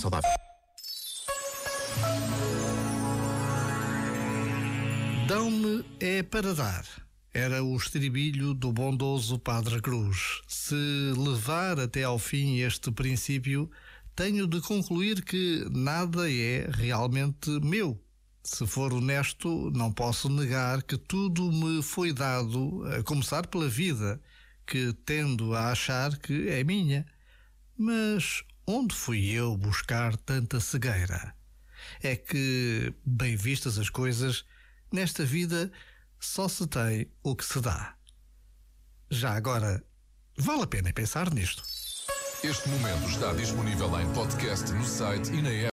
saudável. Dão-me é para dar. Era o estribilho do bondoso Padre Cruz. Se levar até ao fim este princípio, tenho de concluir que nada é realmente meu. Se for honesto, não posso negar que tudo me foi dado, a começar pela vida, que tendo a achar que é minha. Mas onde fui eu buscar tanta cegueira? É que, bem vistas as coisas, nesta vida só se tem o que se dá. Já agora, vale a pena pensar nisto. Este momento está disponível em podcast no site e na app.